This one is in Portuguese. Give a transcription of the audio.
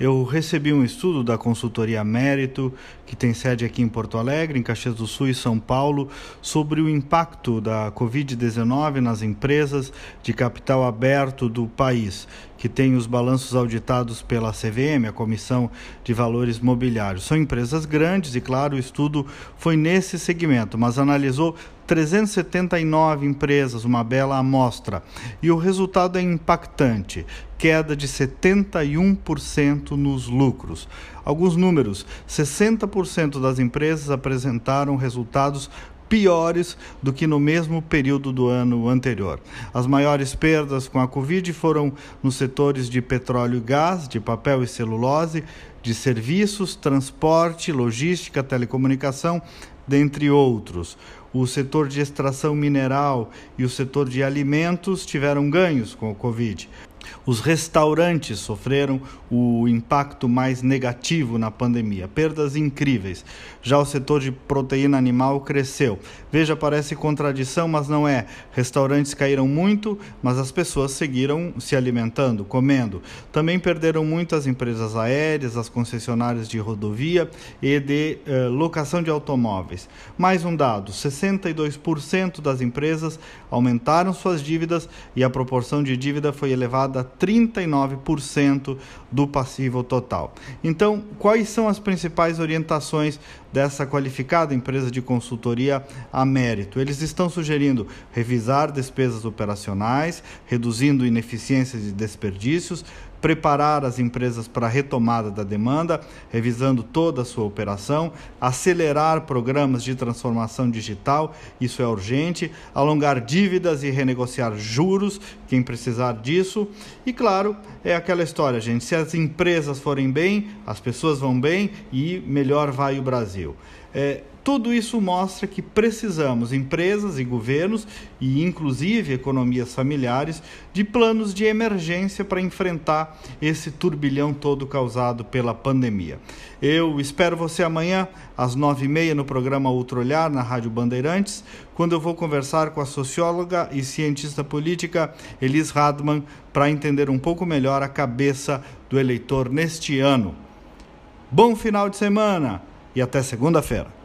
eu recebi um estudo da consultoria Mérito, que tem sede aqui em Porto Alegre, em Caxias do Sul e São Paulo, sobre o impacto da Covid-19 nas empresas de capital aberto do país, que tem os balanços auditados pela CVM, a Comissão de Valores Mobiliários. São empresas grandes e, claro, o estudo foi nesse segmento, mas analisou 379 empresas, uma bela amostra. E o resultado é impactante: queda de 71% nos lucros. Alguns números: 60% das empresas apresentaram resultados piores do que no mesmo período do ano anterior. As maiores perdas com a Covid foram nos setores de petróleo e gás, de papel e celulose, de serviços, transporte, logística, telecomunicação, dentre outros. O setor de extração mineral e o setor de alimentos tiveram ganhos com o Covid. Os restaurantes sofreram o impacto mais negativo na pandemia, perdas incríveis. Já o setor de proteína animal cresceu. Veja, parece contradição, mas não é. Restaurantes caíram muito, mas as pessoas seguiram se alimentando, comendo. Também perderam muito as empresas aéreas, as concessionárias de rodovia e de eh, locação de automóveis. Mais um dado: 62% das empresas aumentaram suas dívidas e a proporção de dívida foi elevada a 39% do passivo total. Então, quais são as principais orientações dessa qualificada empresa de consultoria a mérito? Eles estão sugerindo revisar despesas operacionais, reduzindo ineficiências e desperdícios, preparar as empresas para a retomada da demanda, revisando toda a sua operação, acelerar programas de transformação digital, isso é urgente, alongar dívidas e renegociar juros, quem precisar disso. E claro, é aquela história, gente, se as empresas forem bem, as pessoas vão bem e melhor vai o Brasil. É, tudo isso mostra que precisamos, empresas e governos, e inclusive economias familiares, de planos de emergência para enfrentar esse turbilhão todo causado pela pandemia. Eu espero você amanhã, às nove e meia, no programa Outro Olhar, na Rádio Bandeirantes, quando eu vou conversar com a socióloga e cientista política Elis Radman para entender um pouco melhor a cabeça do eleitor neste ano. Bom final de semana! E até segunda-feira.